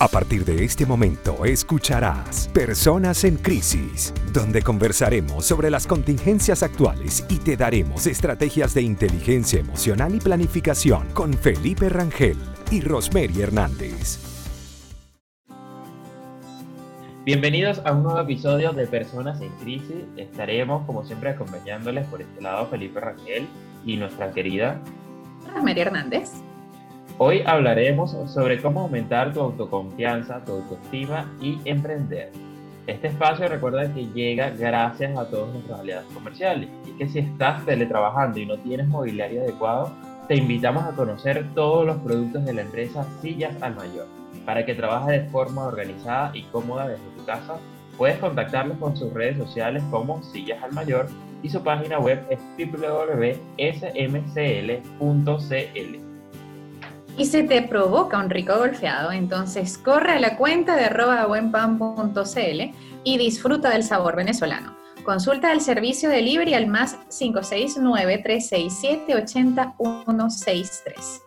A partir de este momento escucharás Personas en Crisis, donde conversaremos sobre las contingencias actuales y te daremos estrategias de inteligencia emocional y planificación con Felipe Rangel y Rosemary Hernández. Bienvenidos a un nuevo episodio de Personas en Crisis. Estaremos, como siempre, acompañándoles por este lado Felipe Rangel y nuestra querida Rosemary Hernández. Hoy hablaremos sobre cómo aumentar tu autoconfianza, tu autoestima y emprender. Este espacio recuerda que llega gracias a todos nuestros aliados comerciales y que si estás teletrabajando y no tienes mobiliario adecuado, te invitamos a conocer todos los productos de la empresa Sillas al Mayor. Para que trabajes de forma organizada y cómoda desde tu casa, puedes contactarlos con sus redes sociales como Sillas al Mayor y su página web es www.smcl.cl y se te provoca un rico golfeado, entonces corre a la cuenta de buenpan.cl y disfruta del sabor venezolano. Consulta el servicio de delivery al más 569-367-80163.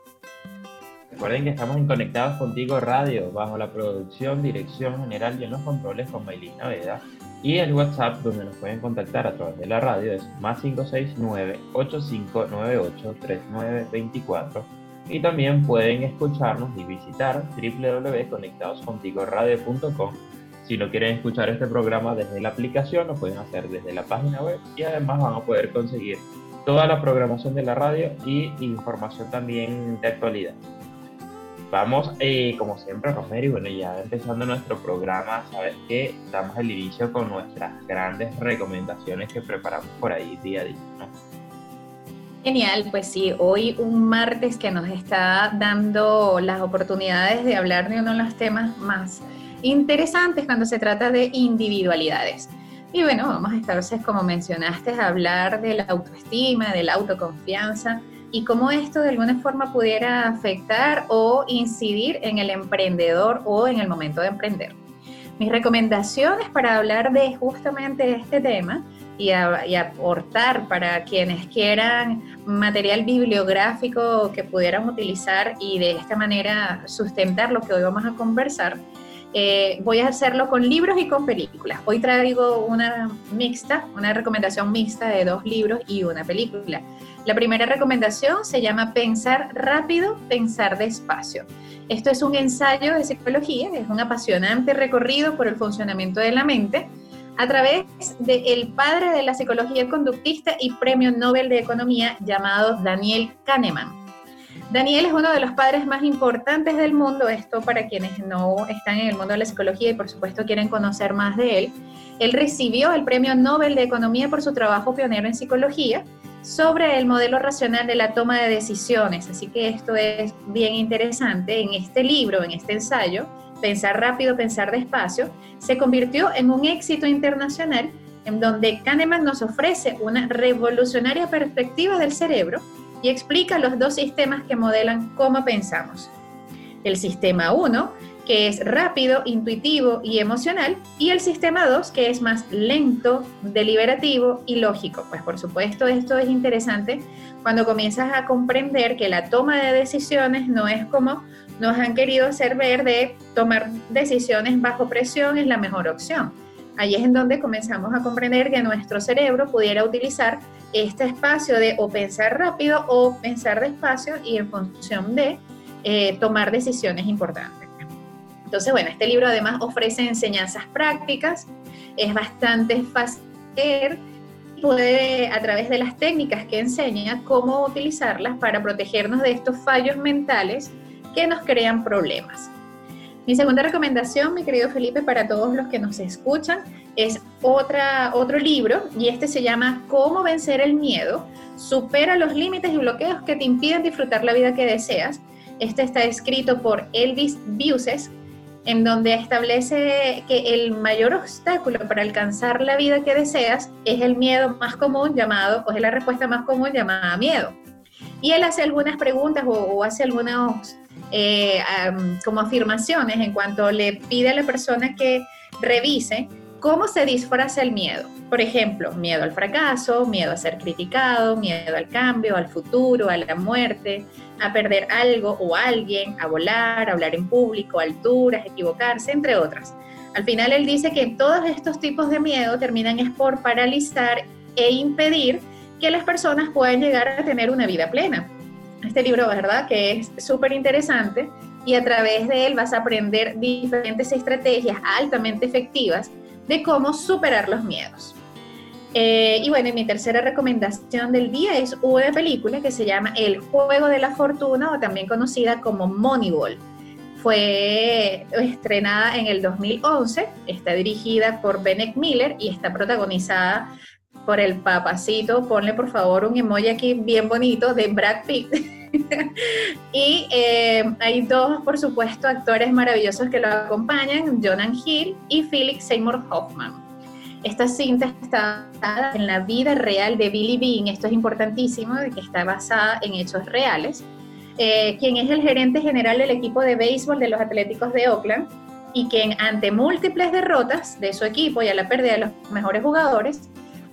Recuerden que estamos en Conectados Contigo Radio, bajo la producción, dirección general y en los controles con Maylin Naveda. Y el WhatsApp donde nos pueden contactar a través de la radio es más 569-8598-3924 y también pueden escucharnos y visitar www.conectadoscontigoradio.com. Si no quieren escuchar este programa desde la aplicación, lo pueden hacer desde la página web y además van a poder conseguir toda la programación de la radio y información también de actualidad. Vamos, eh, como siempre, Rosemary, bueno, ya empezando nuestro programa, sabes que damos el inicio con nuestras grandes recomendaciones que preparamos por ahí día a día, ¿no? Genial, pues sí, hoy un martes que nos está dando las oportunidades de hablar de uno de los temas más interesantes cuando se trata de individualidades. Y bueno, vamos a estar, como mencionaste, a hablar de la autoestima, de la autoconfianza y cómo esto de alguna forma pudiera afectar o incidir en el emprendedor o en el momento de emprender. Mis recomendaciones para hablar de justamente este tema y, aportar para quienes quieran material bibliográfico que pudieran utilizar y de esta manera sustentar lo que hoy vamos a conversar. Eh, voy a hacerlo con libros y con películas. Hoy traigo una mixta, una recomendación mixta de dos libros y una película. La primera recomendación se llama Pensar rápido, pensar despacio. Esto es un ensayo de psicología, es un apasionante recorrido por el funcionamiento de la mente a través del el padre de la psicología conductista y premio Nobel de Economía llamado Daniel Kahneman. Daniel es uno de los padres más importantes del mundo, esto para quienes no están en el mundo de la psicología y por supuesto quieren conocer más de él. Él recibió el premio Nobel de Economía por su trabajo pionero en psicología sobre el modelo racional de la toma de decisiones, así que esto es bien interesante. En este libro, en este ensayo, Pensar rápido, pensar despacio, se convirtió en un éxito internacional en donde Kahneman nos ofrece una revolucionaria perspectiva del cerebro y explica los dos sistemas que modelan cómo pensamos. El sistema 1, que es rápido, intuitivo y emocional, y el sistema 2, que es más lento, deliberativo y lógico. Pues por supuesto esto es interesante cuando comienzas a comprender que la toma de decisiones no es como nos han querido hacer ver de tomar decisiones bajo presión es la mejor opción. Ahí es en donde comenzamos a comprender que nuestro cerebro pudiera utilizar este espacio de o pensar rápido o pensar despacio y en función de eh, tomar decisiones importantes. Entonces, bueno, este libro además ofrece enseñanzas prácticas, es bastante fácil leer puede, a través de las técnicas que enseña, cómo utilizarlas para protegernos de estos fallos mentales que nos crean problemas. Mi segunda recomendación, mi querido Felipe, para todos los que nos escuchan, es otra, otro libro y este se llama Cómo vencer el miedo. Supera los límites y bloqueos que te impiden disfrutar la vida que deseas. Este está escrito por Elvis Buses, en donde establece que el mayor obstáculo para alcanzar la vida que deseas es el miedo más común llamado, o es la respuesta más común llamada miedo. Y él hace algunas preguntas o, o hace algunas eh, como afirmaciones en cuanto le pide a la persona que revise ¿Cómo se disfraza el miedo? Por ejemplo, miedo al fracaso, miedo a ser criticado, miedo al cambio, al futuro, a la muerte, a perder algo o alguien, a volar, a hablar en público, alturas, equivocarse, entre otras. Al final él dice que todos estos tipos de miedo terminan es por paralizar e impedir que las personas puedan llegar a tener una vida plena. Este libro, ¿verdad? Que es súper interesante y a través de él vas a aprender diferentes estrategias altamente efectivas de cómo superar los miedos. Eh, y bueno, mi tercera recomendación del día es una película que se llama El Juego de la Fortuna o también conocida como Moneyball. Fue estrenada en el 2011, está dirigida por Bennett Miller y está protagonizada por el papacito, ponle por favor un emoji aquí bien bonito de Brad Pitt. y eh, hay dos, por supuesto, actores maravillosos que lo acompañan, Jonan Hill y Felix Seymour Hoffman. Esta cinta está basada en la vida real de Billy Bean, esto es importantísimo, que está basada en hechos reales, eh, quien es el gerente general del equipo de béisbol de los Atléticos de Oakland y quien ante múltiples derrotas de su equipo y a la pérdida de los mejores jugadores,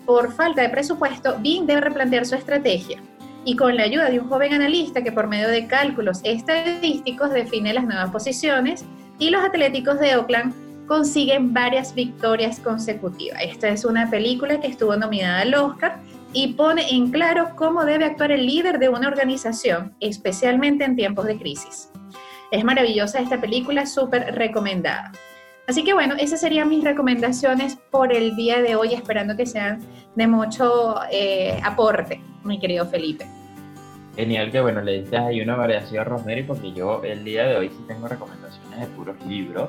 por falta de presupuesto, Bean debe replantear su estrategia y con la ayuda de un joven analista que por medio de cálculos estadísticos define las nuevas posiciones y los Atléticos de Oakland consiguen varias victorias consecutivas. Esta es una película que estuvo nominada al Oscar y pone en claro cómo debe actuar el líder de una organización, especialmente en tiempos de crisis. Es maravillosa esta película, súper recomendada. Así que bueno, esas serían mis recomendaciones por el día de hoy, esperando que sean de mucho eh, aporte, mi querido Felipe. Genial que bueno, le diste ahí una variación a Rosemary porque yo el día de hoy sí tengo recomendaciones de puros libros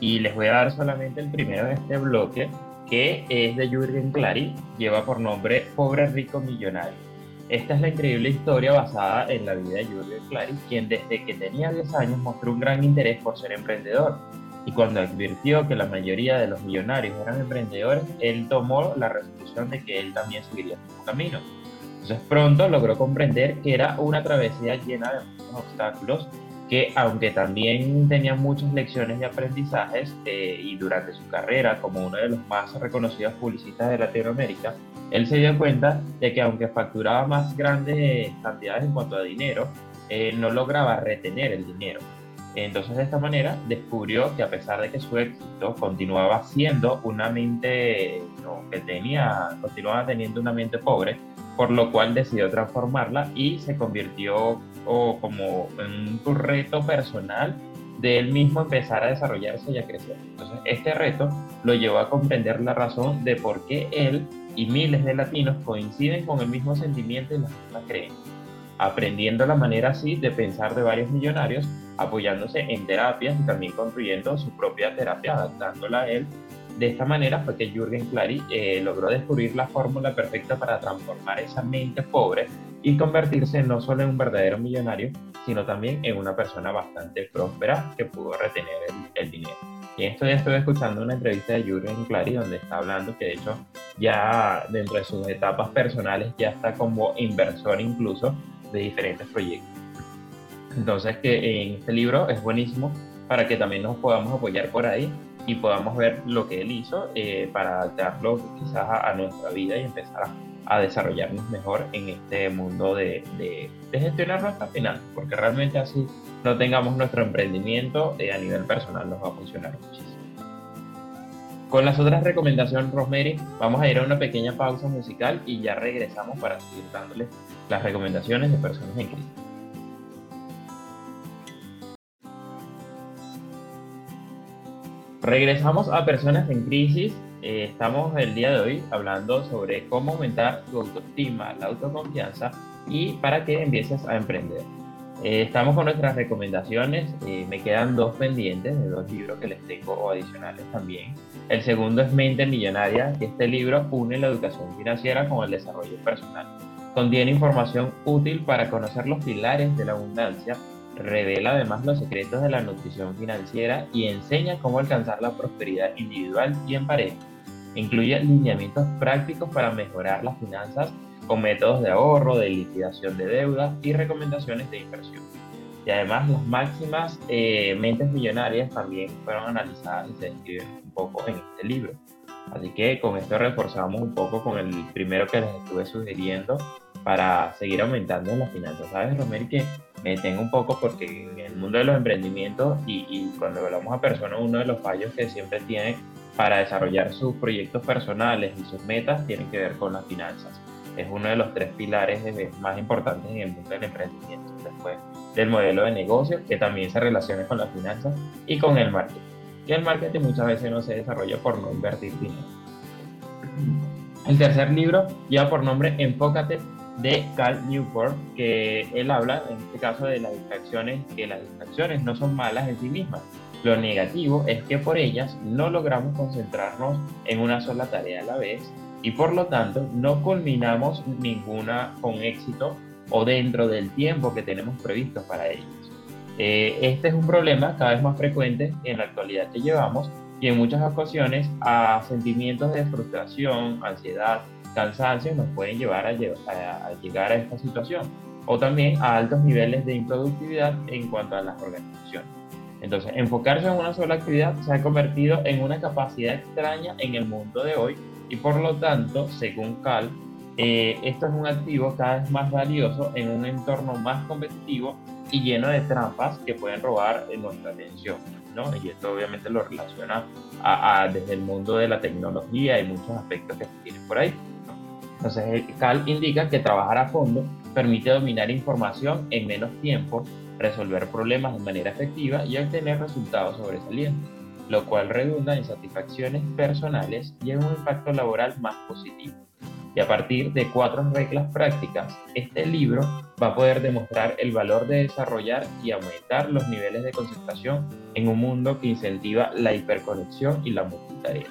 y les voy a dar solamente el primero de este bloque que es de Jürgen Clary, lleva por nombre Pobre Rico Millonario. Esta es la increíble historia basada en la vida de Jürgen Clary, quien desde que tenía 10 años mostró un gran interés por ser emprendedor y cuando advirtió que la mayoría de los millonarios eran emprendedores, él tomó la resolución de que él también seguiría su camino. Entonces pronto logró comprender que era una travesía llena de muchos obstáculos, que aunque también tenía muchas lecciones y aprendizajes, eh, y durante su carrera como uno de los más reconocidos publicistas de Latinoamérica, él se dio cuenta de que aunque facturaba más grandes cantidades en cuanto a dinero, eh, no lograba retener el dinero. Entonces de esta manera descubrió que a pesar de que su éxito continuaba siendo una mente que tenía, continuaba teniendo una mente pobre, por lo cual decidió transformarla y se convirtió como en un reto personal de él mismo empezar a desarrollarse y a crecer. Entonces este reto lo llevó a comprender la razón de por qué él y miles de latinos coinciden con el mismo sentimiento y la misma creencia aprendiendo la manera así de pensar de varios millonarios, apoyándose en terapias y también construyendo su propia terapia, adaptándola a él. De esta manera fue que Jürgen Clary eh, logró descubrir la fórmula perfecta para transformar esa mente pobre y convertirse no solo en un verdadero millonario, sino también en una persona bastante próspera que pudo retener el, dinero. Y esto ya estoy escuchando una entrevista de Jürgen Clary donde está hablando que de hecho ya dentro de sus etapas personales ya está como inversor incluso de diferentes proyectos. Entonces, que en este libro es buenísimo para que también nos podamos apoyar por ahí y podamos ver lo que él hizo eh, para adaptarlo quizás a, nuestra vida y empezar a, desarrollarnos mejor en este mundo de, de, de, gestionar nuestras finanzas, porque realmente así no tengamos nuestro emprendimiento eh, a nivel personal nos va a funcionar muchísimo. Con las otras recomendaciones, Rosemary, vamos a ir a una pequeña pausa musical y ya regresamos para seguir dándoles las recomendaciones de personas en crisis. Regresamos a Personas en Crisis. Eh, estamos el día de hoy hablando sobre cómo aumentar tu autoestima, la autoconfianza y para que empieces a emprender. Eh, estamos con nuestras recomendaciones. Eh, me quedan dos pendientes de dos libros que les tengo adicionales también. El segundo es Mente Millonaria, que este libro une la educación financiera con el desarrollo personal. Contiene información útil para conocer los pilares de la abundancia, revela además los secretos de la nutrición financiera y enseña cómo alcanzar la prosperidad individual y en pareja. Incluye lineamientos prácticos para mejorar las finanzas con métodos de ahorro, de liquidación de deuda y recomendaciones de inversión. Y además las máximas eh, mentes millonarias también fueron analizadas y se describen un poco en este libro. Así que con esto reforzamos un poco con el primero que les estuve sugiriendo para seguir aumentando las finanzas. ¿Sabes, Romero? Que me detengo un poco porque en el mundo de los emprendimientos y, cuando hablamos a personas, uno de los fallos que siempre tiene para desarrollar sus proyectos personales y sus metas tiene que ver con las finanzas. Es uno de los tres pilares más importantes en el mundo del emprendimiento, después del modelo de negocio, que también se relaciona con las finanzas y con el marketing. Y el marketing muchas veces no se desarrolla por no invertir dinero. El tercer libro lleva por nombre Enfócate de Cal Newport, que él habla en este caso de las distracciones, que las distracciones no son malas en sí mismas. Lo negativo es que por ellas no logramos concentrarnos en una sola tarea a la vez y por lo tanto no culminamos ninguna con éxito o dentro del tiempo que tenemos previsto para ellos. Eh, este es un problema cada vez más frecuente en la actualidad que llevamos y en muchas ocasiones a sentimientos de frustración, ansiedad, cansancio nos pueden llevar a, llegar a esta situación o también a altos niveles de improductividad en cuanto a las organizaciones. Entonces, enfocarse en una sola actividad se ha convertido en una capacidad extraña en el mundo de hoy y por lo tanto, según Cal, eh, esto es un activo cada vez más valioso en un entorno más competitivo y lleno de trampas que pueden robar nuestra atención. ¿no? Y esto obviamente lo relaciona a, desde el mundo de la tecnología y muchos aspectos que se tienen por ahí. Entonces, Cal indica que trabajar a fondo permite dominar información en menos tiempo, resolver problemas de manera efectiva y obtener resultados sobresalientes, lo cual redunda en satisfacciones personales y en un impacto laboral más positivo. Y a partir de cuatro reglas prácticas, este libro va a poder demostrar el valor de desarrollar y aumentar los niveles de concentración en un mundo que incentiva la hiperconexión y la multitarea.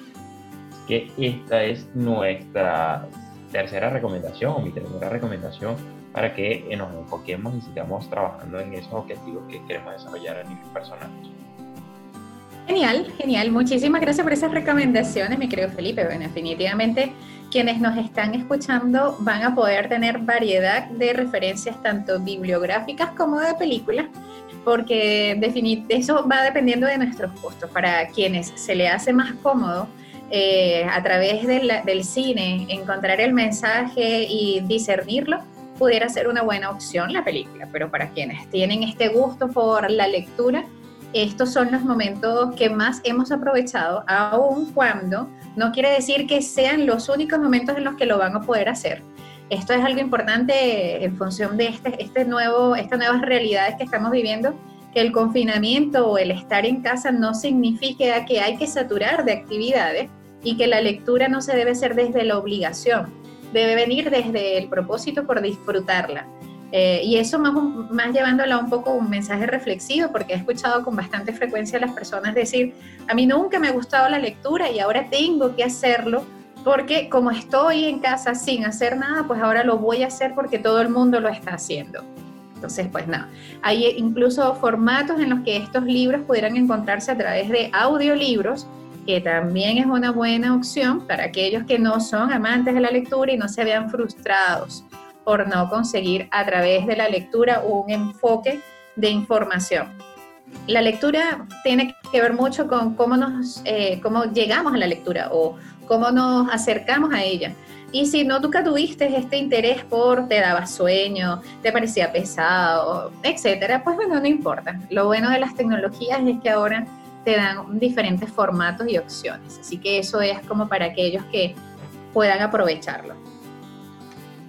Que esta es nuestra tercera recomendación o mi tercera recomendación para que nos enfoquemos y sigamos trabajando en esos objetivos que queremos desarrollar a nivel personal. Genial, genial. Muchísimas gracias por esas recomendaciones, mi querido Felipe. Bueno, definitivamente quienes nos están escuchando van a poder tener variedad de referencias tanto bibliográficas como de películas, porque eso va dependiendo de nuestros gustos. Para quienes se le hace más cómodo eh, a través del cine encontrar el mensaje y discernirlo, pudiera ser una buena opción la película, pero para quienes tienen este gusto por la lectura, estos son los momentos que más hemos aprovechado, aun cuando no quiere decir que sean los únicos momentos en los que lo van a poder hacer. Esto es algo importante en función de este, este nuevo, estas nuevas realidades que estamos viviendo, que el confinamiento o el estar en casa no significa que hay que saturar de actividades y que la lectura no se debe hacer desde la obligación, debe venir desde el propósito por disfrutarla. Eh, y eso más, más llevándola un poco un mensaje reflexivo, porque he escuchado con bastante frecuencia a las personas decir, a mí nunca me ha gustado la lectura y ahora tengo que hacerlo, porque como estoy en casa sin hacer nada, pues ahora lo voy a hacer porque todo el mundo lo está haciendo. Entonces, pues nada, hay incluso formatos en los que estos libros pudieran encontrarse a través de audiolibros, que también es una buena opción para aquellos que no son amantes de la lectura y no se vean frustrados por no conseguir a través de la lectura un enfoque de información. La lectura tiene que ver mucho con cómo, nos, eh, cómo llegamos a la lectura o cómo nos acercamos a ella. Y si no nunca tuviste este interés por, te daba sueño, te parecía pesado, etcétera, pues bueno, no importa. Lo bueno de las tecnologías es que ahora te dan diferentes formatos y opciones. Así que eso es como para aquellos que puedan aprovecharlo.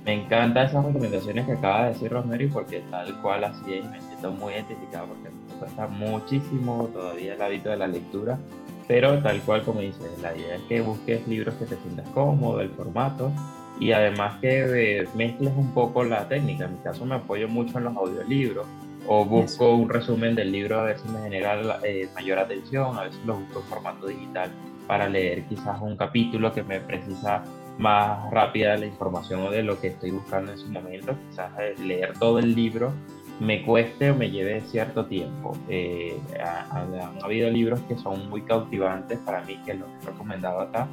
Me encantan esas recomendaciones que acaba de decir Rosemary porque tal cual así es, me siento muy identificado porque me cuesta muchísimo todavía el hábito de la lectura, pero tal cual como dices, la idea es que busques libros que te sientas cómodo, el formato y además que mezcles un poco la técnica. En mi caso me apoyo mucho en los audiolibros o busco un resumen del libro a ver si me genera eh, mayor atención, a veces lo busco en formato digital para leer quizás un capítulo que me precisa más rápida la información de lo que estoy buscando en su momento. Quizás eh, leer todo el libro me cueste o me lleve cierto tiempo. Eh, han, habido libros que son muy cautivantes para mí, que los he recomendado acá,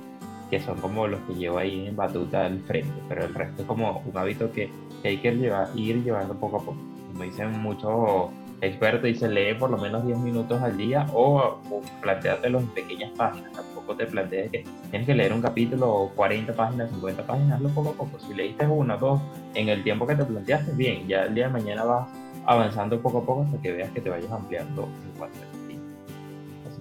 que son como los que llevo ahí en batuta al frente, pero el resto es como un hábito que, hay que llevar, ir llevando poco a poco. Como dicen muchos expertos, dicen lee por lo menos 10 minutos al día o, o en pequeñas páginas, tampoco tampoco te plantees que tienes que leer un capítulo o 40 páginas, 50 páginas, hazlo poco a poco. Si leíste uno o dos en el tiempo que te planteaste, bien, ya el día de mañana vas avanzando poco a poco hasta que veas que te vayas ampliando en cuanto a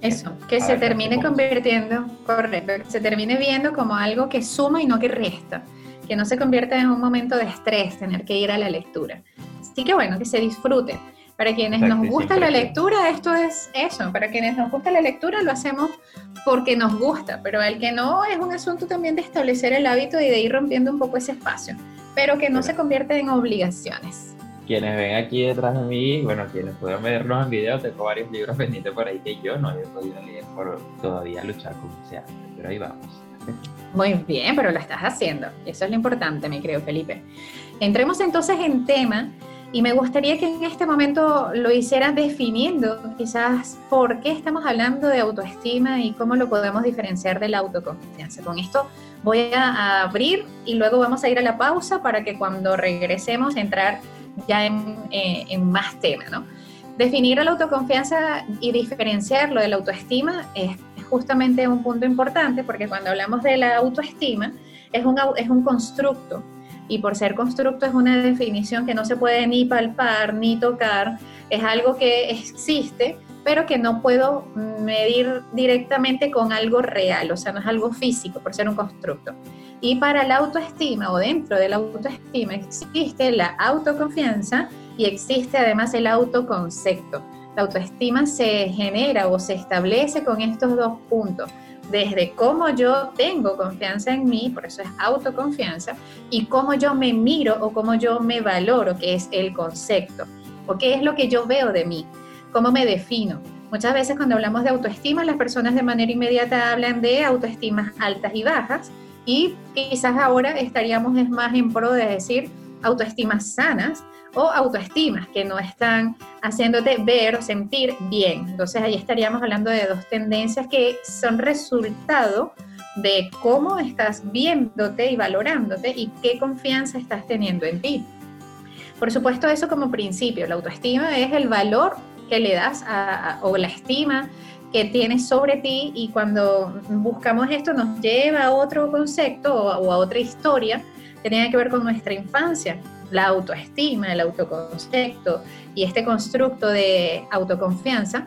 eso, que se termine convirtiendo, correcto, que se termine viendo como algo que suma y no que resta, que no se convierta en un momento de estrés tener que ir a la lectura. Así que bueno, que se disfrute. Para quienes nos gusta la lectura, esto es eso. Para quienes nos gusta la lectura, lo hacemos porque nos gusta, pero el que no es un asunto también de establecer el hábito y de ir rompiendo un poco ese espacio, pero que no se convierte en obligaciones quienes ven aquí detrás de mí, bueno, quienes puedan vernos en video, tengo varios libros pendientes por ahí que yo no he podido leer por todavía luchar con ese pero ahí vamos. Muy bien, pero lo estás haciendo. Eso es lo importante, me creo, Felipe. Entremos entonces en tema y me gustaría que en este momento lo hicieras definiendo quizás por qué estamos hablando de autoestima y cómo lo podemos diferenciar de la autoconfianza. Con esto voy a abrir y luego vamos a ir a la pausa para que cuando regresemos entrar ya eh, en, más tema, ¿no? Definir la autoconfianza y diferenciarlo de la autoestima es justamente un punto importante porque cuando hablamos de la autoestima es un, es un constructo y por ser constructo es una definición que no se puede ni palpar ni tocar, es algo que existe pero que no puedo medir directamente con algo real, o sea, no es algo físico por ser un constructo. Y para la autoestima o dentro de la autoestima existe la autoconfianza y existe además el autoconcepto. La autoestima se genera o se establece con estos dos puntos, desde cómo yo tengo confianza en mí, por eso es autoconfianza, y cómo yo me miro o cómo yo me valoro, que es el concepto, o qué es lo que yo veo de mí, cómo me defino. Muchas veces cuando hablamos de autoestima, las personas de manera inmediata hablan de autoestimas altas y bajas, y quizás ahora estaríamos más en pro de decir autoestimas sanas o autoestimas que no están haciéndote ver o sentir bien. Entonces ahí estaríamos hablando de dos tendencias que son resultado de cómo estás viéndote y valorándote y qué confianza estás teniendo en ti. Por supuesto, eso como principio, la autoestima es el valor que le das o la estima que tienes sobre ti y cuando buscamos esto nos lleva a otro concepto o a, otra historia que tiene que ver con nuestra infancia, la autoestima, el autoconcepto y este constructo de autoconfianza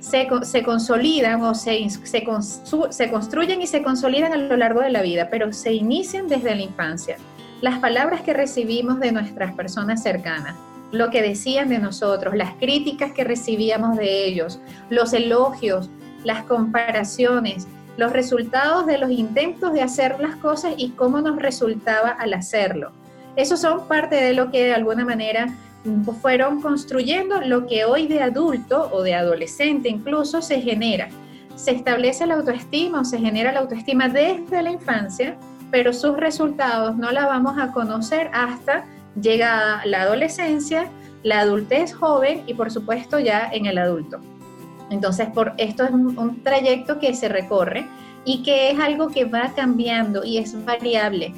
se, se consolidan o se, se, se construyen y se consolidan a lo largo de la vida, pero se inician desde la infancia. Las palabras que recibimos de nuestras personas cercanas, lo que decían de nosotros, las críticas que recibíamos de ellos, los elogios, las comparaciones, los resultados de los intentos de hacer las cosas y cómo nos resultaba al hacerlo. Esos son parte de lo que de alguna manera fueron construyendo lo que hoy de adulto o de adolescente incluso se genera. Se establece la autoestima o se genera la autoestima desde la infancia, pero sus resultados no la vamos a conocer hasta llega la adolescencia, la adultez joven y por supuesto ya en el adulto. Entonces, por, esto es un, trayecto que se recorre y que es algo que va cambiando y es variable.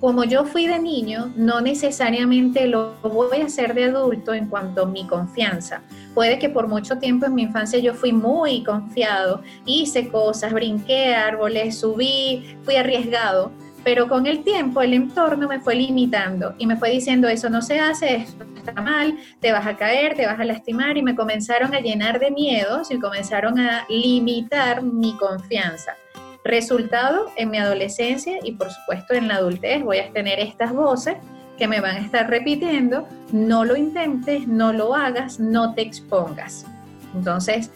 Como yo fui de niño, no necesariamente lo voy a hacer de adulto en cuanto a mi confianza. Puede que por mucho tiempo en mi infancia yo fui muy confiado, hice cosas, brinqué árboles, subí, fui arriesgado, pero con el tiempo el entorno me fue limitando y me fue diciendo eso no se hace, esto está mal, te vas a caer, te vas a lastimar y me comenzaron a llenar de miedos y comenzaron a limitar mi confianza. Resultado, en mi adolescencia y por supuesto en la adultez voy a tener estas voces que me van a estar repitiendo, no lo intentes, no lo hagas, no te expongas. Entonces,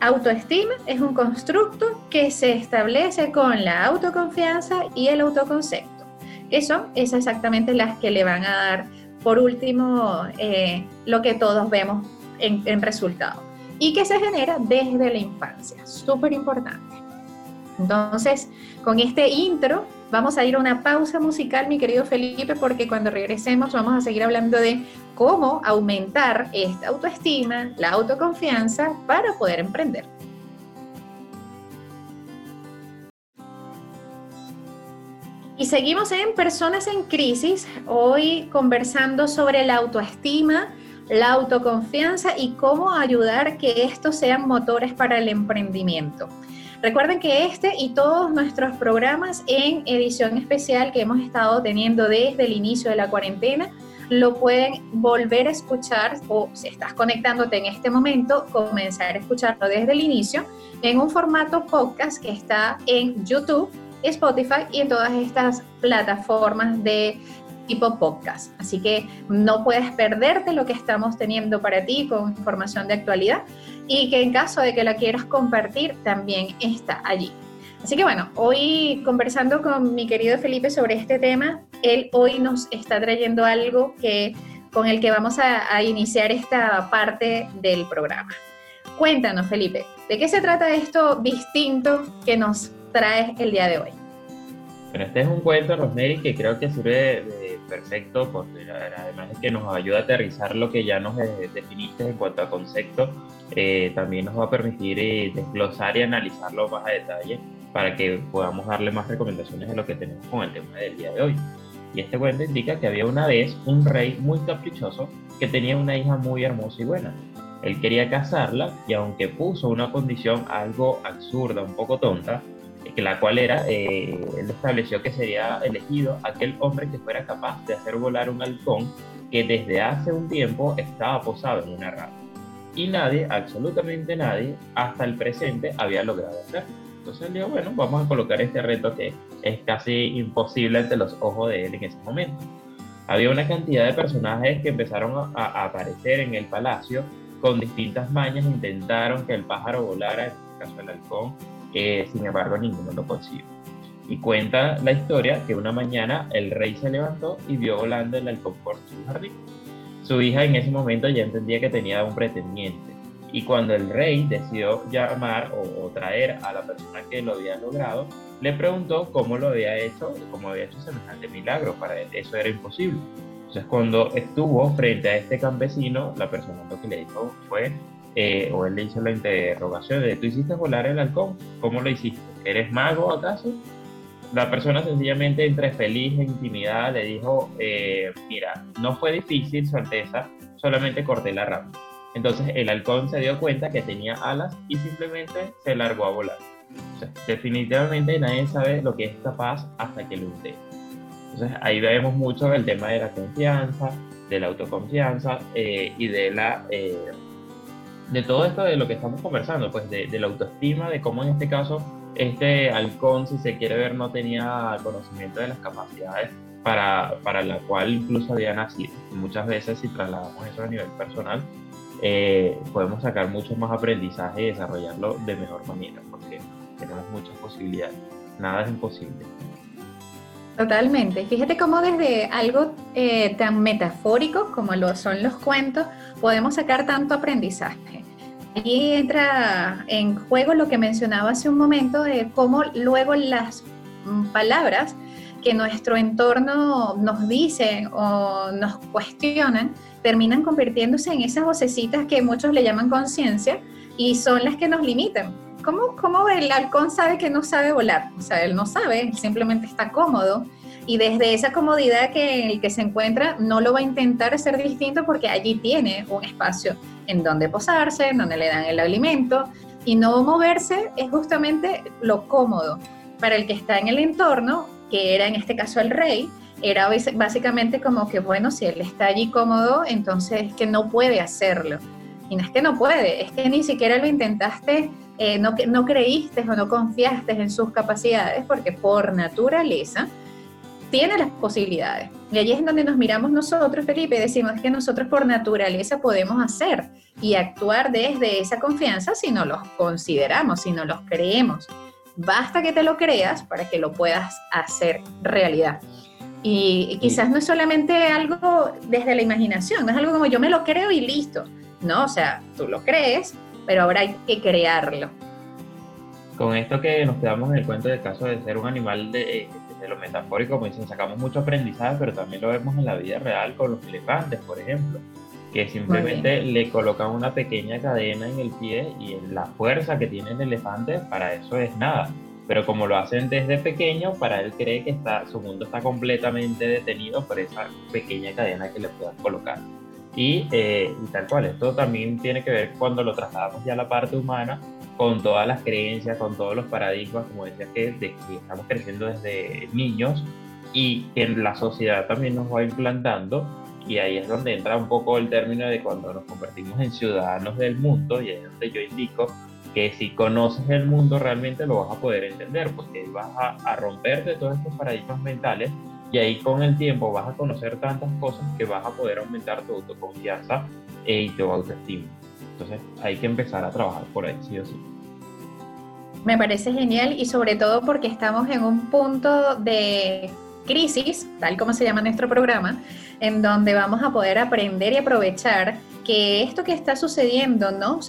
Autoestima es un constructo que se establece con la autoconfianza y el autoconcepto. Eso es exactamente las que le van a dar, por último, eh, lo que todos vemos en, en resultado. Y que se genera desde la infancia, súper importante. Entonces, con este intro, vamos a ir a una pausa musical, mi querido Felipe, porque cuando regresemos vamos a seguir hablando de cómo aumentar esta autoestima, la autoconfianza para poder emprender. Y seguimos en Personas en Crisis, hoy conversando sobre la autoestima, la autoconfianza y cómo ayudar que estos sean motores para el emprendimiento. Recuerden que este y todos nuestros programas en edición especial que hemos estado teniendo desde el inicio de la cuarentena, lo pueden volver a escuchar o si estás conectándote en este momento, comenzar a escucharlo desde el inicio en un formato podcast que está en YouTube, Spotify y en todas estas plataformas de tipo podcast. Así que no puedes perderte lo que estamos teniendo para ti con información de actualidad y que en caso de que la quieras compartir también está allí. Así que bueno, hoy conversando con mi querido Felipe sobre este tema, él hoy nos está trayendo algo que, con el que vamos a, iniciar esta parte del programa. Cuéntanos, Felipe, ¿de qué se trata esto distinto que nos traes el día de hoy? Bueno, este es un cuento, Rosemary, que creo que sirve de, perfecto porque además de que nos ayuda a aterrizar lo que ya nos definiste en cuanto a concepto, eh, también nos va a permitir eh, desglosar y analizarlo más a detalle para que podamos darle más recomendaciones de lo que tenemos con el tema del día de hoy. Y este cuento indica que había una vez un rey muy caprichoso que tenía una hija muy hermosa y buena. Él quería casarla y aunque puso una condición algo absurda, un poco tonta, que la cual era, eh, él estableció que sería elegido aquel hombre que fuera capaz de hacer volar un halcón que desde hace un tiempo estaba posado en una rama. Y nadie, absolutamente nadie, hasta el presente había logrado hacerlo. Entonces él dijo, bueno, vamos a colocar este reto que es casi imposible ante los ojos de él en ese momento. Había una cantidad de personajes que empezaron a, a aparecer en el palacio con distintas mañas, intentaron que el pájaro volara, en este caso el halcón, sin embargo ninguno lo consiguió. Y cuenta la historia que una mañana el rey se levantó y vio volando el halcón por su jardín. Su hija en ese momento ya entendía que tenía un pretendiente. Y cuando el rey decidió llamar o, traer a la persona que lo había logrado, le preguntó cómo lo había hecho, cómo había hecho semejante milagro. Para él eso era imposible. Entonces cuando estuvo frente a este campesino, la persona lo que le dijo fue, eh, o él le hizo la interrogación de, ¿tú hiciste volar el halcón? ¿Cómo lo hiciste? ¿Eres mago acaso? La persona sencillamente entre feliz e intimidad le dijo, eh, mira, no fue difícil, Su Alteza, solamente corté la rama. Entonces el halcón se dio cuenta que tenía alas y simplemente se largó a volar. definitivamente nadie sabe lo que es capaz hasta que lo intenta. Entonces ahí vemos mucho el tema de la confianza, de la autoconfianza eh, y de la de todo esto de lo que estamos conversando, pues de, la autoestima, de cómo en este caso este halcón, si se quiere ver, no tenía conocimiento de las capacidades para, para la cual incluso había nacido. muchas veces si trasladamos eso a nivel personal, eh, podemos sacar mucho más aprendizaje y desarrollarlo de mejor manera, porque tenemos muchas posibilidades. Nada es imposible. Totalmente. Fíjate cómo desde algo eh, tan metafórico como lo son los cuentos, podemos sacar tanto aprendizaje. Aquí entra en juego lo que mencionaba hace un momento de cómo luego las mm, palabras que nuestro entorno nos dicen o nos cuestionan terminan convirtiéndose en esas vocecitas que muchos le llaman conciencia y son las que nos limitan. ¿Cómo, ¿Cómo el halcón sabe que no sabe volar? O sea, él no sabe, simplemente está cómodo y desde esa comodidad que el que se encuentra no lo va a intentar hacer distinto porque allí tiene un espacio en donde posarse, en donde le dan el alimento y no moverse es justamente lo cómodo. Para el que está en el entorno, que era en este caso el rey, era básicamente como que, bueno, si él está allí cómodo, entonces es que no puede hacerlo. Y no es que no puede, es que ni siquiera lo intentaste, eh, no, no creíste o no confiaste en sus capacidades, porque por naturaleza tiene las posibilidades. Y allí es donde nos miramos nosotros, Felipe, y decimos que nosotros por naturaleza podemos hacer y actuar desde esa confianza si no los consideramos, si no los creemos. Basta que te lo creas para que lo puedas hacer realidad. Y, quizás no es solamente algo desde la imaginación, no es algo como yo me lo creo y listo. No, o sea, tú lo crees, pero ahora hay que crearlo. Con esto que nos quedamos en el cuento del caso de ser un animal de, de lo metafórico, como dicen, sacamos mucho aprendizaje, pero también lo vemos en la vida real con los elefantes, por ejemplo, que simplemente le colocan una pequeña cadena en el pie y la fuerza que tiene el elefante para eso es nada. Pero como lo hacen desde pequeño, para él cree que está, su mundo está completamente detenido por esa pequeña cadena que le puedan colocar. Y, eh, y tal cual, esto también tiene que ver cuando lo trasladamos ya a la parte humana, con todas las creencias, con todos los paradigmas, como decía, que, estamos creciendo desde niños y que la sociedad también nos va implantando. Y ahí es donde entra un poco el término de cuando nos convertimos en ciudadanos del mundo, y ahí es donde yo indico que si conoces el mundo realmente lo vas a poder entender, porque vas a, a romperte todos estos paradigmas mentales y ahí con el tiempo vas a conocer tantas cosas que vas a poder aumentar tu autoconfianza y tu autoestima. Entonces hay que empezar a trabajar por ahí, sí o sí. Me parece genial y sobre todo porque estamos en un punto de crisis, tal como se llama nuestro programa, en donde vamos a poder aprender y aprovechar que esto que está sucediendo ¿no?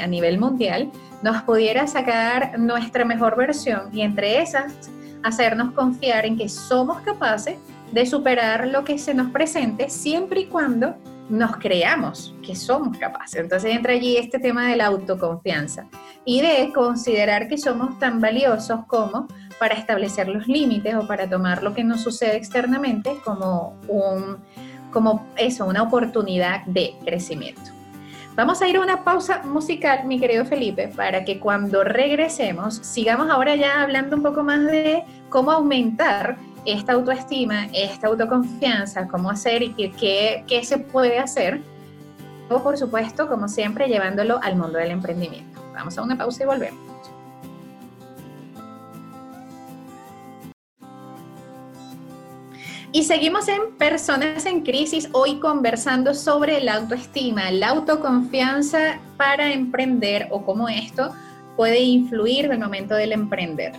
a nivel mundial nos pudiera sacar nuestra mejor versión y entre esas hacernos confiar en que somos capaces de superar lo que se nos presente siempre y cuando nos creamos que somos capaces. Entonces entra allí este tema de la autoconfianza y de considerar que somos tan valiosos como para establecer los límites o para tomar lo que nos sucede externamente como un como eso, una oportunidad de crecimiento. Vamos a ir a una pausa musical, mi querido Felipe, para que cuando regresemos sigamos ahora ya hablando un poco más de cómo aumentar esta autoestima, esta autoconfianza, cómo hacer y qué, qué, se puede hacer. O por supuesto, como siempre, llevándolo al mundo del emprendimiento. Vamos a una pausa y volvemos. Y seguimos en Personas en Crisis, hoy conversando sobre la autoestima, la autoconfianza para emprender o cómo esto puede influir en el momento del emprender.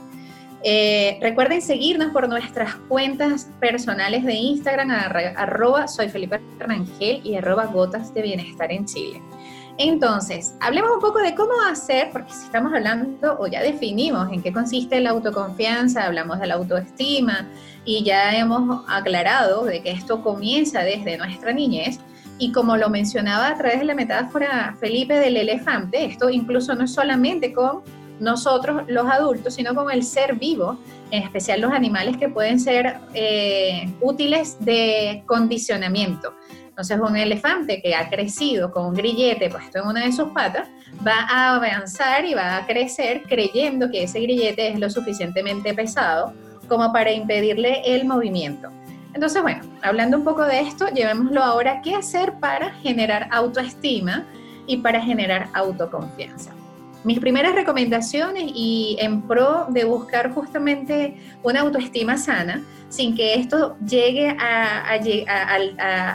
Eh, recuerden seguirnos por nuestras cuentas personales de Instagram, arroba soy Felipe Rangel y arroba gotas de bienestar en Chile. Entonces, hablemos un poco de cómo hacer, porque si estamos hablando o ya definimos en qué consiste la autoconfianza, hablamos de la autoestima y ya hemos aclarado de que esto comienza desde nuestra niñez. Y como lo mencionaba a través de la metáfora Felipe del elefante, esto incluso no es solamente con nosotros los adultos, sino con el ser vivo, en especial los animales que pueden ser eh, útiles de condicionamiento. Entonces, un elefante que ha crecido con un grillete puesto en una de sus patas va a avanzar y va a crecer creyendo que ese grillete es lo suficientemente pesado como para impedirle el movimiento. Entonces, bueno, hablando un poco de esto, llevémoslo ahora qué hacer para generar autoestima y para generar autoconfianza mis primeras recomendaciones y en pro de buscar justamente una autoestima sana, sin que esto llegue a,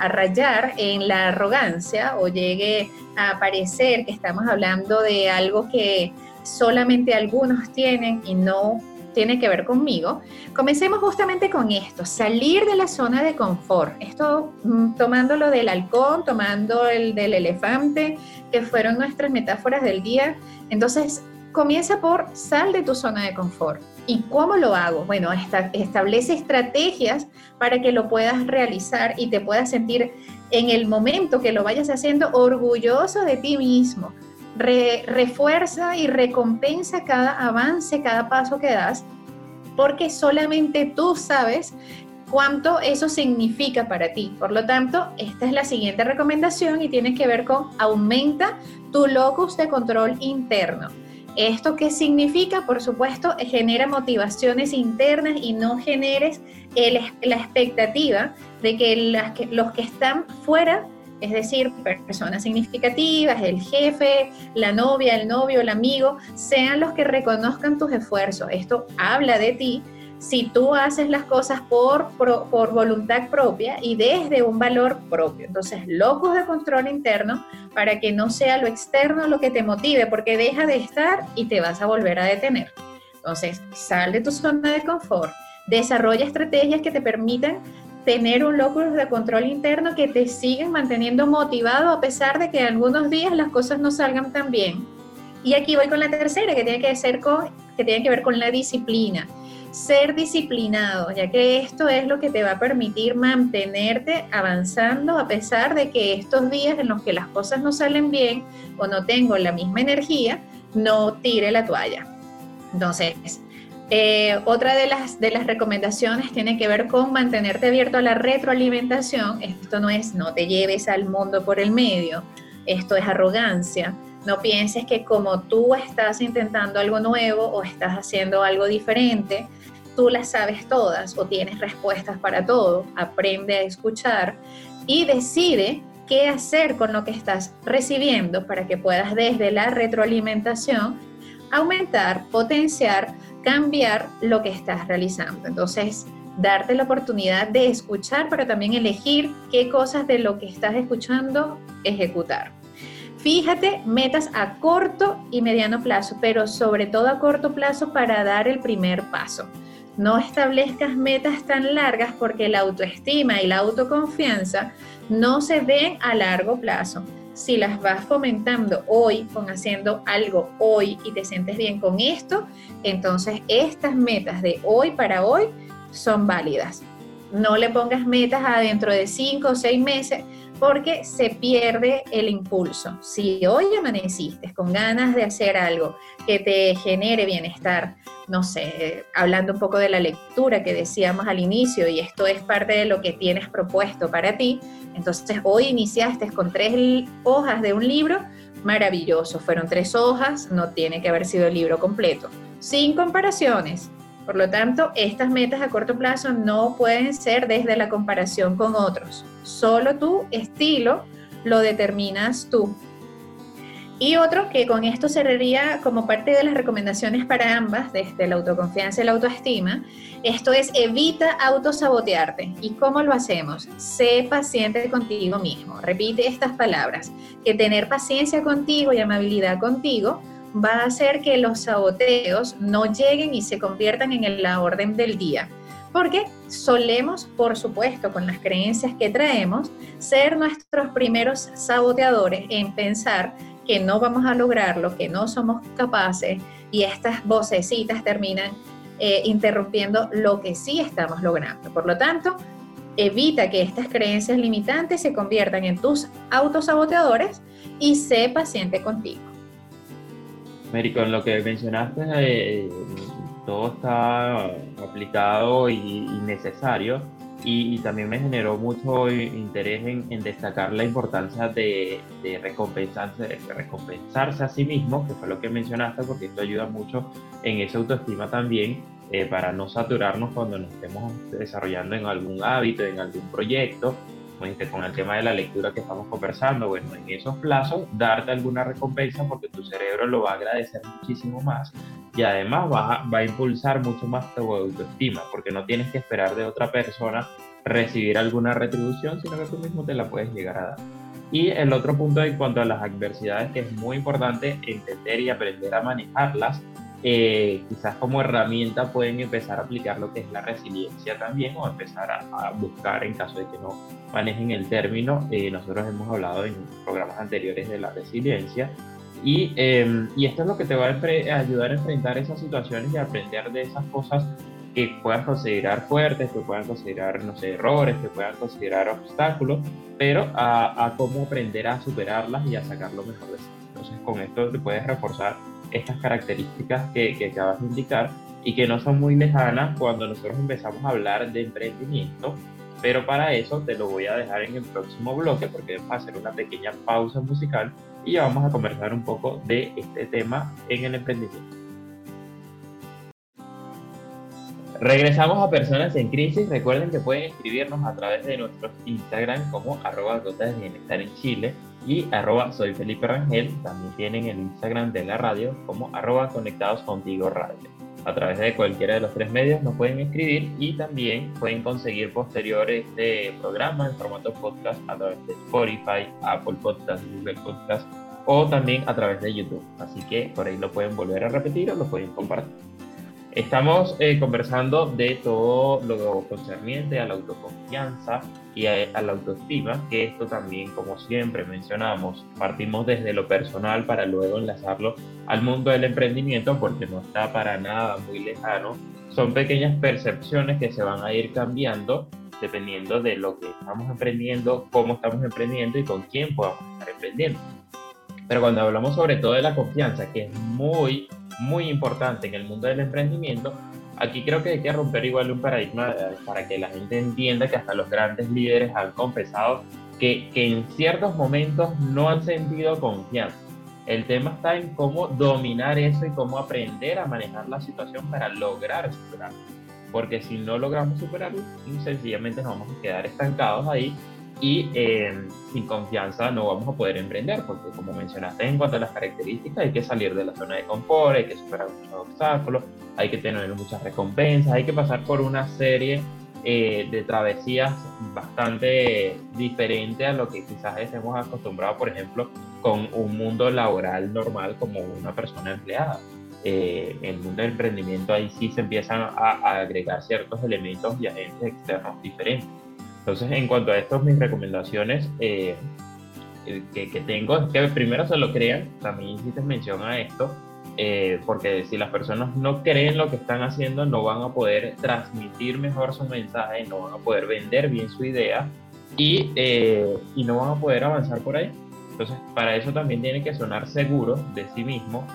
rayar en la arrogancia o llegue a parecer que estamos hablando de algo que solamente algunos tienen y no tiene que ver conmigo. Comencemos justamente con esto, salir de la zona de confort. Esto mm, tomándolo del halcón, tomando el del elefante, que fueron nuestras metáforas del día. Entonces, comienza por sal de tu zona de confort. ¿Y cómo lo hago? Bueno, establece estrategias para que lo puedas realizar y te puedas sentir en el momento que lo vayas haciendo orgulloso de ti mismo refuerza y recompensa cada avance, cada paso que das, porque solamente tú sabes cuánto eso significa para ti. Por lo tanto, esta es la siguiente recomendación y tiene que ver con aumenta tu locus de control interno. ¿Esto qué significa? Por supuesto, genera motivaciones internas y no generes la expectativa de que los que están fuera es decir, personas significativas, el jefe, la novia, el novio, el amigo, sean los que reconozcan tus esfuerzos. Esto habla de ti si tú haces las cosas por, por, voluntad propia y desde un valor propio. Entonces, locos de control interno para que no sea lo externo lo que te motive, porque deja de estar y te vas a volver a detener. Entonces, sal de tu zona de confort, desarrolla estrategias que te permitan tener un locus de control interno que te siguen manteniendo motivado a pesar de que algunos días las cosas no salgan tan bien. Y aquí voy con la tercera, que tiene que, ser con, que, tiene que ver con la disciplina. Ser disciplinado, ya que esto es lo que te va a permitir mantenerte avanzando a pesar de que estos días en los que las cosas no salen bien o no tengo la misma energía, no tire la toalla. Entonces, eh, otra de las, de las recomendaciones tiene que ver con mantenerte abierto a la retroalimentación. Esto no es no te lleves al mundo por el medio, esto es arrogancia. No pienses que como tú estás intentando algo nuevo o estás haciendo algo diferente, tú las sabes todas o tienes respuestas para todo. Aprende a escuchar y decide qué hacer con lo que estás recibiendo para que puedas desde la retroalimentación aumentar, potenciar, cambiar lo que estás realizando. Entonces, darte la oportunidad de escuchar, pero también elegir qué cosas de lo que estás escuchando ejecutar. Fíjate metas a corto y mediano plazo, pero sobre todo a corto plazo para dar el primer paso. No establezcas metas tan largas porque la autoestima y la autoconfianza no se ven a largo plazo. Si las vas fomentando hoy, con haciendo algo hoy y te sientes bien con esto, entonces estas metas de hoy para hoy son válidas. No le pongas metas a dentro de cinco o seis meses porque se pierde el impulso. Si hoy amaneciste con ganas de hacer algo que te genere bienestar, no sé, hablando un poco de la lectura que decíamos al inicio, y esto es parte de lo que tienes propuesto para ti, entonces hoy iniciaste con tres hojas de un libro, maravilloso, fueron tres hojas, no tiene que haber sido el libro completo. Sin comparaciones, por lo tanto, estas metas a corto plazo no pueden ser desde la comparación con otros. Solo tu estilo lo determinas tú. Y otro que con esto cerraría como parte de las recomendaciones para ambas, desde la autoconfianza y la autoestima, esto es evita autosabotearte. ¿Y cómo lo hacemos? Sé paciente contigo mismo. Repite estas palabras, que tener paciencia contigo y amabilidad contigo va a hacer que los saboteos no lleguen y se conviertan en la orden del día. Porque solemos, por supuesto, con las creencias que traemos, ser nuestros primeros saboteadores en pensar que no vamos a lograrlo, que no somos capaces y estas vocecitas terminan eh, interrumpiendo lo que sí estamos logrando. Por lo tanto, evita que estas creencias limitantes se conviertan en tus autosaboteadores y sé paciente contigo. Mary, con lo que mencionaste, eh, todo está aplicado y, necesario. Y, también me generó mucho interés en, destacar la importancia de, recompensarse, recompensarse a sí mismo, que fue lo que mencionaste, porque esto ayuda mucho en esa autoestima también, eh, para no saturarnos cuando nos estemos desarrollando en algún hábito, en algún proyecto con el tema de la lectura que estamos conversando, bueno, en esos plazos, darte alguna recompensa porque tu cerebro lo va a agradecer muchísimo más y además va, va a impulsar mucho más tu autoestima porque no tienes que esperar de otra persona recibir alguna retribución, sino que tú mismo te la puedes llegar a dar. Y el otro punto en cuanto a las adversidades, que es muy importante entender y aprender a manejarlas, eh, quizás como herramienta pueden empezar a aplicar lo que es la resiliencia también o empezar a, buscar en caso de que no manejen el término. Eh, nosotros hemos hablado en programas anteriores de la resiliencia y, em, y esto es lo que te va a ayudar a enfrentar esas situaciones y aprender de esas cosas que puedas considerar fuertes, que puedan considerar, no sé, errores, que puedan considerar obstáculos, pero a, a cómo aprender a superarlas y a sacar lo mejor de sí. Entonces con esto te puedes reforzar estas características que, que acabas de indicar y que no son muy lejanas cuando nosotros empezamos a hablar de emprendimiento, pero para eso te lo voy a dejar en el próximo bloque porque vamos a hacer una pequeña pausa musical y vamos a conversar un poco de este tema en el emprendimiento. Regresamos a Personas en Crisis. Recuerden que pueden escribirnos a través de nuestros Instagram como arroba gotas de bienestar en Chile y arroba soy Felipe Rangel. También tienen el Instagram de la radio como arroba conectados contigo radio. A través de cualquiera de los tres medios nos pueden escribir y también pueden conseguir posteriores de programas en formato podcast a través de Spotify, Apple Podcast, Google Podcast o también a través de YouTube. Así que por ahí lo pueden volver a repetir o lo pueden compartir. Estamos eh, conversando de todo lo concerniente a la autoconfianza y a, la autoestima, que esto también, como siempre mencionamos, partimos desde lo personal para luego enlazarlo al mundo del emprendimiento, porque no está para nada muy lejano. Son pequeñas percepciones que se van a ir cambiando dependiendo de lo que estamos emprendiendo, cómo estamos emprendiendo y con quién podamos estar emprendiendo. Pero cuando hablamos sobre todo de la confianza, que es muy muy importante en el mundo del emprendimiento, aquí creo que hay que romper igual un paradigma para que la gente entienda que hasta los grandes líderes han confesado que, que en ciertos momentos no han sentido confianza. El tema está en cómo dominar eso y cómo aprender a manejar la situación para lograr superarlo. Porque si no logramos superarlo, sencillamente nos vamos a quedar estancados ahí y eh, sin confianza no vamos a poder emprender, porque como mencionaste en cuanto a las características, hay que salir de la zona de confort, hay que superar muchos obstáculos, hay que tener muchas recompensas, hay que pasar por una serie eh, de travesías bastante diferente a lo que quizás estemos acostumbrados, por ejemplo, con un mundo laboral normal como una persona empleada. Eh, en el mundo del emprendimiento ahí sí se empiezan a, a agregar ciertos elementos y agentes externos diferentes. Entonces, en cuanto a esto, mis recomendaciones eh, que, tengo es que primero se lo crean, también hiciste mención a esto, eh, porque si las personas no creen lo que están haciendo, no van a poder transmitir mejor su mensaje, no van a poder vender bien su idea y, eh, no van a poder avanzar por ahí. Entonces, para eso también tiene que sonar seguro de sí mismo.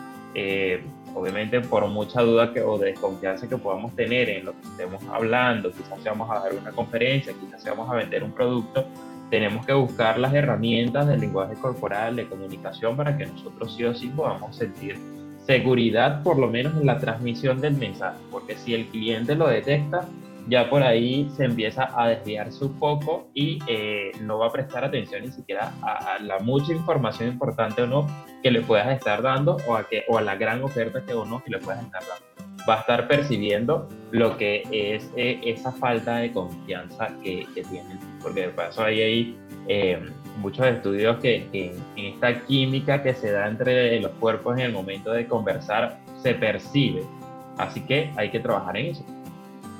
Obviamente por mucha duda que, o desconfianza que podamos tener en lo que estemos hablando, quizás vamos a dar una conferencia, quizás vamos a vender un producto, tenemos que buscar las herramientas del lenguaje corporal, de comunicación, para que nosotros sí o sí podamos sentir seguridad, por lo menos en la transmisión del mensaje, porque si el cliente lo detecta, ya por ahí se empieza a desviarse un poco y eh, no va a prestar atención ni siquiera a, la mucha información importante o no que le puedas estar dando o a, que, o a la gran oferta que o no que le puedas estar dando. Va a estar percibiendo lo que es eh, esa falta de confianza que, que tienen. Porque de paso hay ahí eh, muchos estudios que, que en esta química que se da entre los cuerpos en el momento de conversar se percibe. Así que hay que trabajar en eso.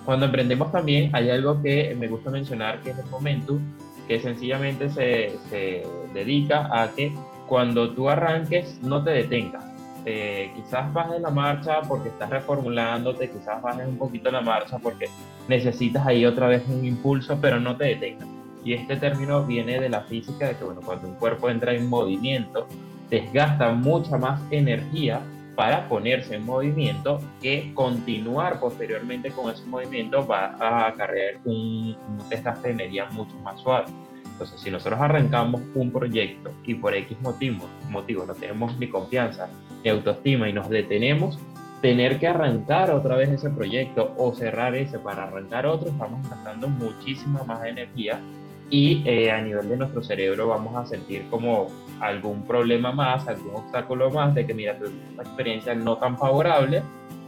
Cuando emprendemos también hay algo que me gusta mencionar que es el momentum, que sencillamente se, se dedica a que cuando tú arranques no te detengas. Eh, quizás bajes la marcha porque estás reformulándote, quizás bajes un poquito la marcha porque necesitas ahí otra vez un impulso, pero no te detengas. Y este término viene de la física de que bueno, cuando un cuerpo entra en movimiento, desgasta mucha más energía para ponerse en movimiento que continuar posteriormente con ese movimiento va a acarrear un, un desgaste de energía mucho más suave. Entonces, si nosotros arrancamos un proyecto y por X motivo, motivo no tenemos ni confianza ni autoestima y nos detenemos, tener que arrancar otra vez ese proyecto o cerrar ese para arrancar otro, estamos gastando muchísima más energía y eh, a nivel de nuestro cerebro vamos a sentir como algún problema más, algún obstáculo más de que mira, tuve una experiencia no tan favorable,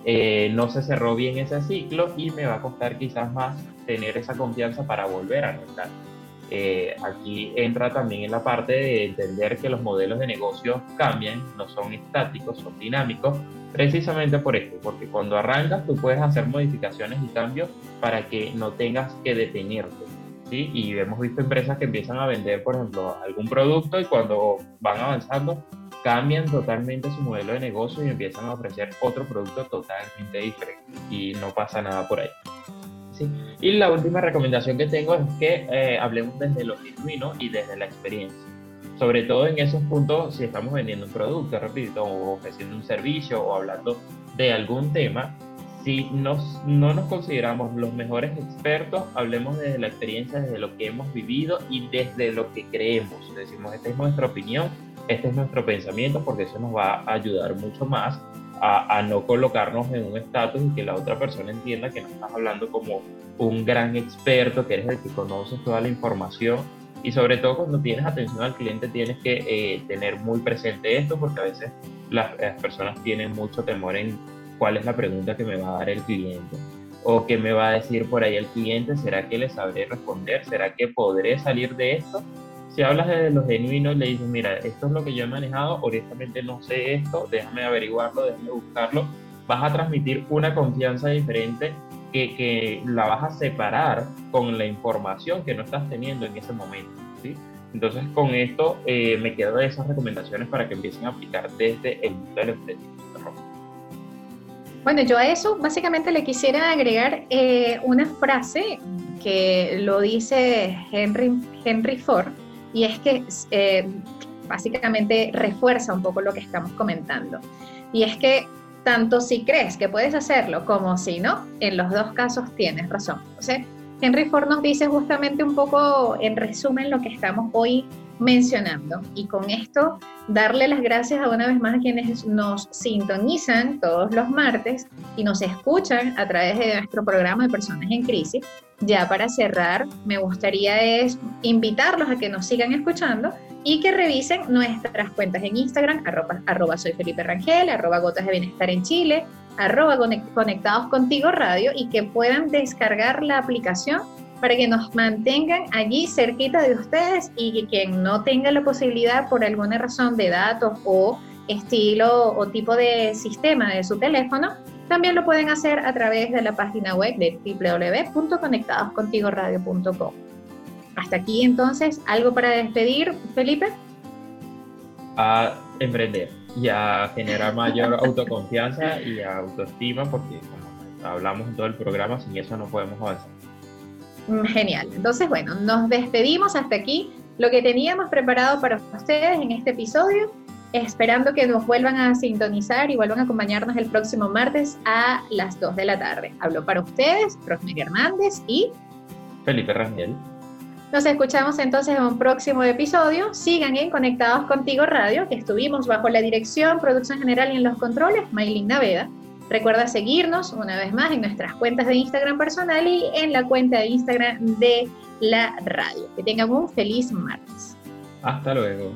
eh, no se cerró bien ese ciclo y me va a costar quizás más tener esa confianza para volver a arrancar. Eh, aquí entra también en la parte de entender que los modelos de negocio cambian, no son estáticos, son dinámicos, precisamente por esto, porque cuando arrancas tú puedes hacer modificaciones y cambios para que no tengas que detenerte. Y hemos visto empresas que empiezan a vender, por ejemplo, algún producto y cuando van avanzando cambian totalmente su modelo de negocio y empiezan a ofrecer otro producto totalmente diferente y no pasa nada por ahí. ¿sí? Y la última recomendación que tengo es que eh, hablemos desde lo genuino y desde la experiencia. Sobre todo en esos puntos, si estamos vendiendo un producto, repito, o ofreciendo un servicio o hablando de algún tema, si nos, no nos consideramos los mejores expertos, hablemos desde la experiencia, desde lo que hemos vivido y desde lo que creemos. Decimos, esta es nuestra opinión, este es nuestro pensamiento, porque eso nos va a ayudar mucho más a, a no colocarnos en un estatus y que la otra persona entienda que no estás hablando como un gran experto, que eres el que conoces toda la información. Y sobre todo cuando tienes atención al cliente tienes que eh, tener muy presente esto porque a veces las, las personas tienen mucho temor en cuál es la pregunta que me va a dar el cliente o que me va a decir por ahí el cliente, ¿será que le sabré responder? ¿Será que podré salir de esto? Si hablas de los genuinos, le dices, mira, esto es lo que yo he manejado, honestamente no sé esto, déjame averiguarlo, déjame buscarlo, vas a transmitir una confianza diferente que, que la vas a separar con la información que no estás teniendo en ese momento. ¿sí? Entonces, con esto eh, me quedo de esas recomendaciones para que empiecen a aplicar desde el mundo del emprendimiento. Bueno, yo a eso básicamente le quisiera agregar eh, una frase que lo dice Henry, Henry Ford, y es que eh, básicamente refuerza un poco lo que estamos comentando. Y es que tanto si crees que puedes hacerlo como si no, en los dos casos tienes razón. Entonces, Henry Ford nos dice justamente un poco en resumen lo que estamos hoy mencionando. Y con esto, darle las gracias a una vez más a quienes nos sintonizan todos los martes y nos escuchan a través de nuestro programa de Personas en Crisis. Ya para cerrar, me gustaría es invitarlos a que nos sigan escuchando y que revisen nuestras cuentas en Instagram, arroba, soy Felipe Rangel, arroba gotas de bienestar en Chile, arroba conectados contigo radio y que puedan descargar la aplicación para que nos mantengan allí cerquita de ustedes y que quien no tenga la posibilidad por alguna razón de datos o estilo o tipo de sistema de su teléfono, también lo pueden hacer a través de la página web de www.conectadoscontigoradio.com. Hasta aquí entonces, ¿algo para despedir, Felipe? A emprender y a generar mayor autoconfianza y autoestima porque hablamos en todo el programa, sin eso no podemos avanzar. Mm, genial. Entonces, bueno, nos despedimos hasta aquí. Lo que teníamos preparado para ustedes en este episodio, esperando que nos vuelvan a sintonizar y vuelvan a acompañarnos el próximo martes a las 2 de la tarde. Hablo para ustedes, Rosemary Hernández y Felipe Rangel. Nos escuchamos entonces en un próximo episodio. Sigan en Conectados Contigo Radio, que estuvimos bajo la dirección, producción general y en los controles, Maylin Naveda. Recuerda seguirnos una vez más en nuestras cuentas de Instagram personal y en la cuenta de Instagram de la radio. Que tengan un feliz martes. Hasta luego.